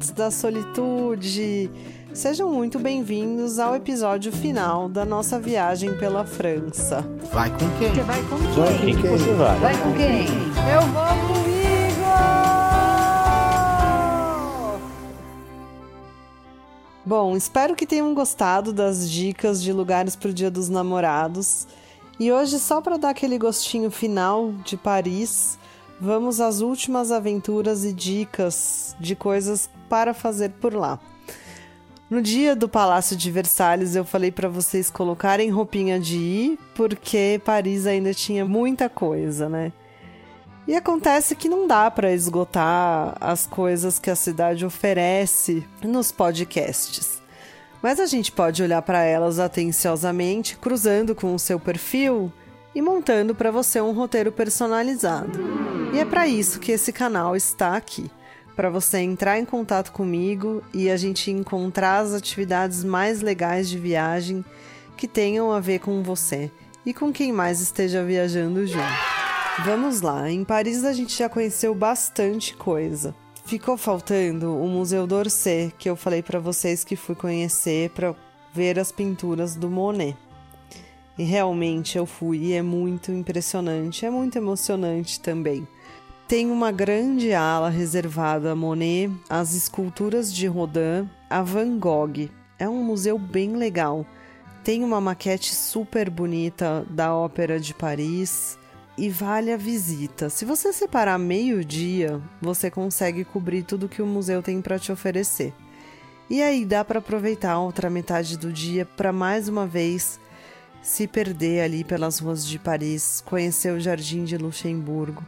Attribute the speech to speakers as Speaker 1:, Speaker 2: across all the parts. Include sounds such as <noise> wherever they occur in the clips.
Speaker 1: amantes da solitude. Sejam muito bem-vindos ao episódio final da nossa viagem pela França.
Speaker 2: Vai com quem?
Speaker 3: Você vai com
Speaker 4: Vai
Speaker 3: quem?
Speaker 4: com quem você vai?
Speaker 3: Vai com quem?
Speaker 1: Eu vou comigo! Bom, espero que tenham gostado das dicas de lugares para o Dia dos Namorados. E hoje, só para dar aquele gostinho final de Paris, vamos às últimas aventuras e dicas de coisas para fazer por lá. No dia do Palácio de Versalhes, eu falei para vocês colocarem roupinha de ir, porque Paris ainda tinha muita coisa, né? E acontece que não dá para esgotar as coisas que a cidade oferece nos podcasts. Mas a gente pode olhar para elas atenciosamente, cruzando com o seu perfil e montando para você um roteiro personalizado. E é para isso que esse canal está aqui, para você entrar em contato comigo e a gente encontrar as atividades mais legais de viagem que tenham a ver com você e com quem mais esteja viajando junto. Vamos lá, em Paris a gente já conheceu bastante coisa. Ficou faltando o Museu d'Orsay, que eu falei para vocês que fui conhecer para ver as pinturas do Monet. E realmente eu fui e é muito impressionante, é muito emocionante também. Tem uma grande ala reservada a Monet, às esculturas de Rodin, a Van Gogh. É um museu bem legal. Tem uma maquete super bonita da Ópera de Paris e vale a visita. Se você separar meio dia, você consegue cobrir tudo que o museu tem para te oferecer. E aí dá para aproveitar a outra metade do dia para mais uma vez se perder ali pelas ruas de Paris, conhecer o Jardim de Luxemburgo,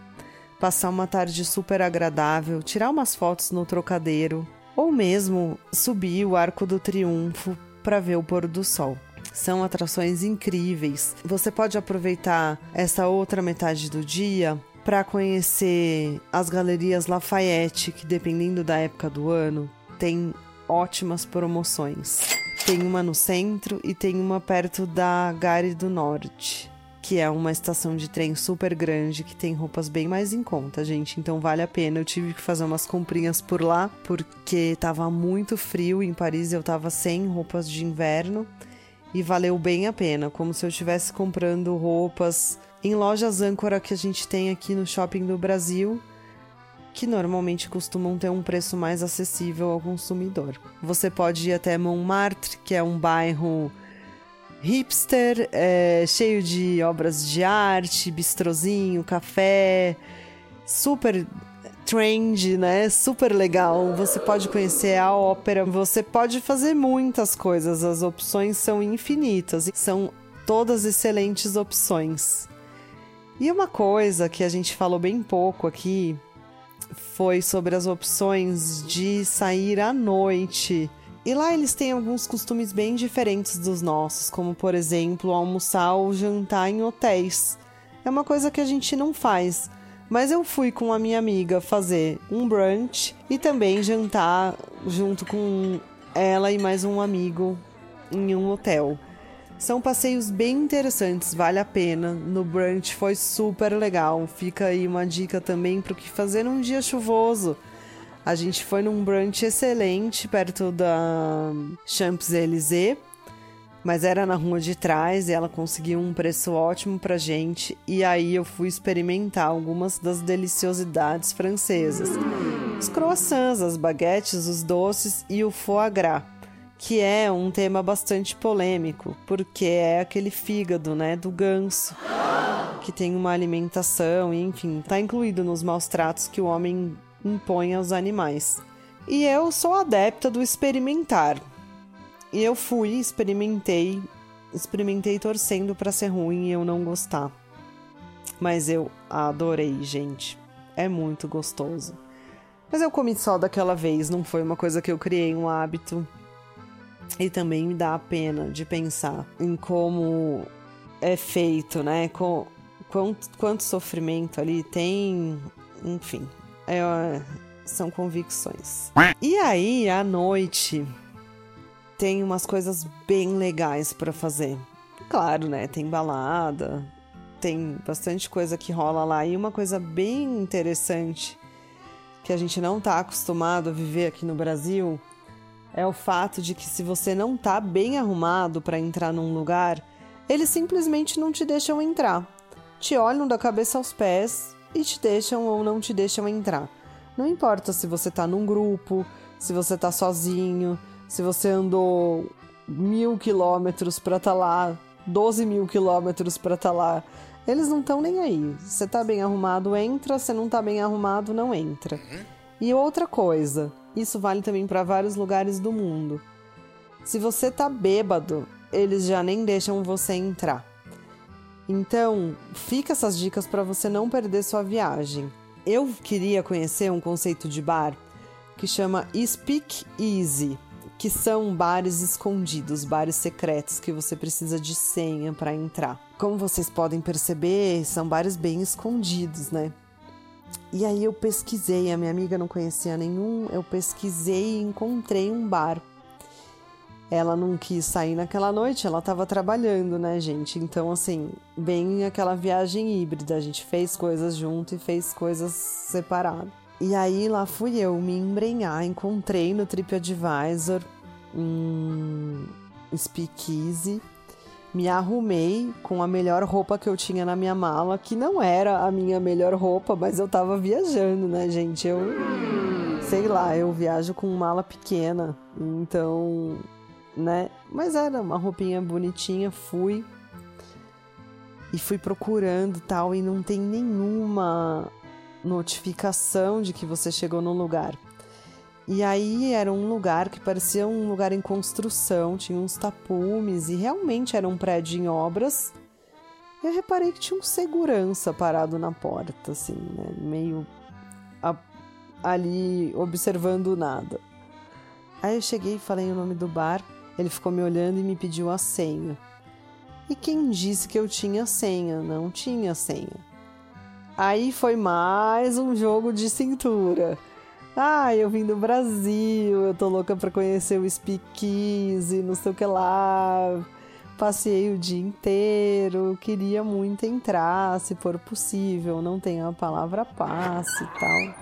Speaker 1: passar uma tarde super agradável, tirar umas fotos no trocadeiro ou mesmo subir o Arco do Triunfo para ver o pôr do sol. São atrações incríveis. Você pode aproveitar essa outra metade do dia para conhecer as galerias Lafayette, que dependendo da época do ano, tem ótimas promoções. Tem uma no centro e tem uma perto da Gare do Norte, que é uma estação de trem super grande que tem roupas bem mais em conta, gente. Então vale a pena. Eu tive que fazer umas comprinhas por lá porque tava muito frio em Paris, eu tava sem roupas de inverno e valeu bem a pena, como se eu estivesse comprando roupas em lojas âncora que a gente tem aqui no shopping do Brasil, que normalmente costumam ter um preço mais acessível ao consumidor. Você pode ir até Montmartre, que é um bairro hipster, é, cheio de obras de arte, bistrozinho, café, super trend, né? Super legal. Você pode conhecer a ópera, você pode fazer muitas coisas. As opções são infinitas são todas excelentes opções. E uma coisa que a gente falou bem pouco aqui foi sobre as opções de sair à noite. E lá eles têm alguns costumes bem diferentes dos nossos, como por exemplo almoçar ou jantar em hotéis. É uma coisa que a gente não faz. Mas eu fui com a minha amiga fazer um brunch e também jantar junto com ela e mais um amigo em um hotel. São passeios bem interessantes, vale a pena. No brunch foi super legal. Fica aí uma dica também para o que fazer num dia chuvoso. A gente foi num brunch excelente perto da Champs-Élysées mas era na rua de trás e ela conseguiu um preço ótimo pra gente. E aí eu fui experimentar algumas das deliciosidades francesas: os croissants, as baguetes, os doces e o foie gras, que é um tema bastante polêmico, porque é aquele fígado, né, do ganso, que tem uma alimentação, enfim, tá incluído nos maus tratos que o homem impõe aos animais. E eu sou adepta do experimentar. E eu fui, experimentei, experimentei torcendo para ser ruim e eu não gostar. Mas eu adorei, gente. É muito gostoso. Mas eu comi só daquela vez, não foi uma coisa que eu criei um hábito. E também me dá a pena de pensar em como é feito, né? Com, quanto, quanto sofrimento ali tem. Enfim, é, são convicções. E aí, à noite, tem umas coisas bem legais para fazer. Claro, né? Tem balada, tem bastante coisa que rola lá. E uma coisa bem interessante que a gente não está acostumado a viver aqui no Brasil é o fato de que se você não tá bem arrumado para entrar num lugar, eles simplesmente não te deixam entrar. Te olham da cabeça aos pés e te deixam ou não te deixam entrar. Não importa se você tá num grupo, se você tá sozinho, se você andou mil quilômetros estar tá lá, 12 mil quilômetros estar tá lá. Eles não estão nem aí. Você tá bem arrumado, entra. Se não tá bem arrumado, não entra. E outra coisa, isso vale também para vários lugares do mundo. Se você tá bêbado, eles já nem deixam você entrar. Então, fica essas dicas para você não perder sua viagem. Eu queria conhecer um conceito de bar que chama Speak Easy, que são bares escondidos, bares secretos que você precisa de senha para entrar. Como vocês podem perceber, são bares bem escondidos, né? E aí eu pesquisei, a minha amiga não conhecia nenhum, eu pesquisei e encontrei um bar. Ela não quis sair naquela noite, ela estava trabalhando, né, gente? Então, assim, bem aquela viagem híbrida. A gente fez coisas junto e fez coisas separadas. E aí lá fui eu me embrenhar, encontrei no TripAdvisor um speakeasy me arrumei com a melhor roupa que eu tinha na minha mala, que não era a minha melhor roupa, mas eu tava viajando, né, gente? Eu sei lá, eu viajo com mala pequena, então, né? Mas era uma roupinha bonitinha, fui e fui procurando tal e não tem nenhuma notificação de que você chegou no lugar. E aí era um lugar que parecia um lugar em construção, tinha uns tapumes e realmente era um prédio em obras. E eu reparei que tinha um segurança parado na porta, assim, né? Meio a, ali observando nada. Aí eu cheguei e falei o nome do bar, ele ficou me olhando e me pediu a senha. E quem disse que eu tinha senha? Não tinha senha. Aí foi mais um jogo de cintura. Ah, eu vim do Brasil, eu tô louca pra conhecer o Speakeasy, não sei o que lá. Passei o dia inteiro, queria muito entrar, se for possível, não tenho a palavra passe e tal.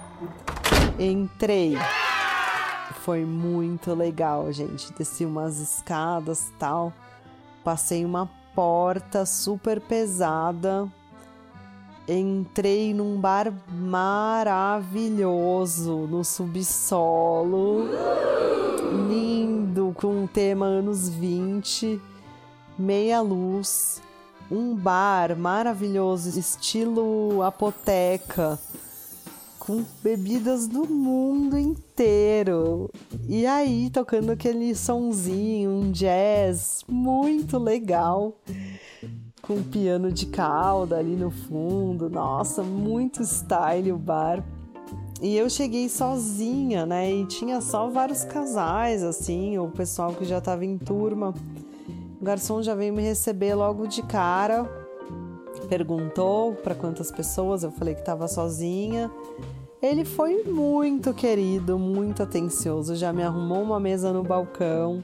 Speaker 1: Entrei. Foi muito legal, gente. Desci umas escadas tal. Passei uma porta super pesada entrei num bar maravilhoso no subsolo, lindo, com um tema anos 20, meia luz, um bar maravilhoso, estilo apoteca, com bebidas do mundo inteiro. E aí, tocando aquele sonzinho, um jazz muito legal com um piano de cauda ali no fundo. Nossa, muito style o bar. E eu cheguei sozinha, né? E tinha só vários casais, assim, o pessoal que já estava em turma. O garçom já veio me receber logo de cara, perguntou para quantas pessoas, eu falei que estava sozinha. Ele foi muito querido, muito atencioso, já me arrumou uma mesa no balcão,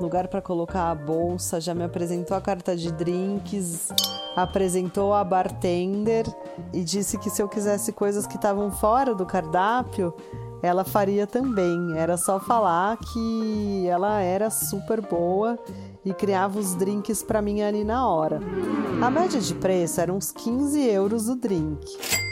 Speaker 1: lugar para colocar a bolsa, já me apresentou a carta de drinks, apresentou a bartender e disse que se eu quisesse coisas que estavam fora do cardápio, ela faria também. Era só falar que ela era super boa e criava os drinks para mim ali na hora. A média de preço era uns 15 euros o drink.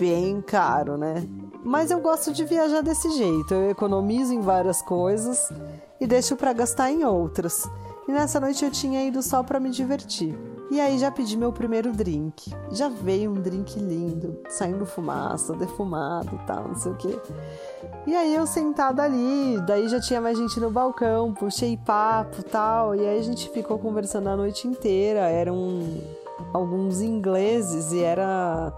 Speaker 1: Bem caro, né? Mas eu gosto de viajar desse jeito. Eu economizo em várias coisas e deixo para gastar em outras. E nessa noite eu tinha ido só para me divertir. E aí já pedi meu primeiro drink. Já veio um drink lindo, saindo fumaça, defumado, tal, não sei o quê. E aí eu sentada ali, daí já tinha mais gente no balcão, puxei papo, tal, e aí a gente ficou conversando a noite inteira. Eram alguns ingleses e era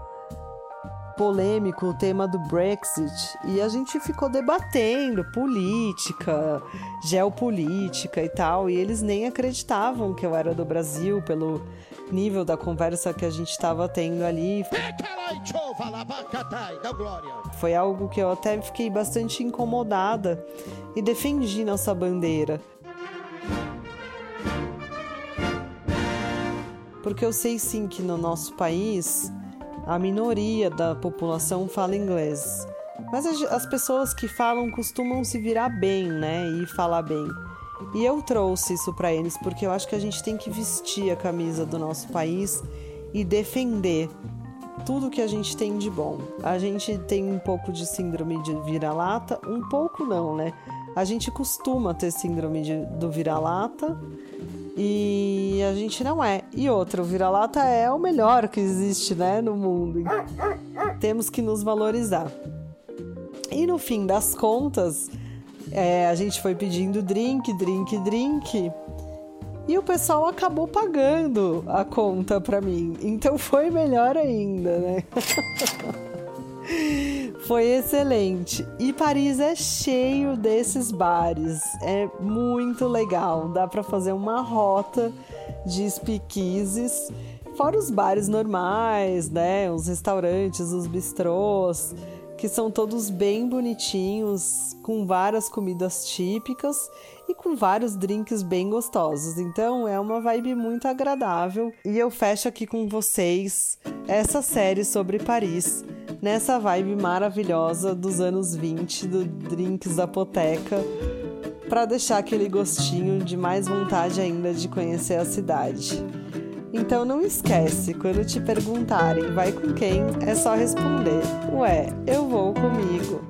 Speaker 1: polêmico o tema do Brexit e a gente ficou debatendo política, geopolítica e tal, e eles nem acreditavam que eu era do Brasil pelo nível da conversa que a gente estava tendo ali. Foi algo que eu até fiquei bastante incomodada e defendi nossa bandeira. Porque eu sei sim que no nosso país a minoria da população fala inglês. Mas as pessoas que falam costumam se virar bem, né? E falar bem. E eu trouxe isso para eles porque eu acho que a gente tem que vestir a camisa do nosso país e defender tudo que a gente tem de bom. A gente tem um pouco de síndrome de vira-lata, um pouco não, né? A gente costuma ter síndrome de, do vira-lata e a gente não é. E outra, o vira-lata é o melhor que existe, né, no mundo. Temos que nos valorizar. E no fim das contas, é, a gente foi pedindo drink, drink, drink. E o pessoal acabou pagando a conta para mim. Então foi melhor ainda, né? <laughs> foi excelente. E Paris é cheio desses bares. É muito legal. Dá para fazer uma rota de speakeasies. Fora os bares normais, né? Os restaurantes, os bistrôs que são todos bem bonitinhos, com várias comidas típicas e com vários drinks bem gostosos. Então é uma vibe muito agradável. E eu fecho aqui com vocês essa série sobre Paris, nessa vibe maravilhosa dos anos 20 do Drinks Apoteca, para deixar aquele gostinho de mais vontade ainda de conhecer a cidade. Então não esquece, quando te perguntarem vai com quem, é só responder: Ué, eu vou comigo.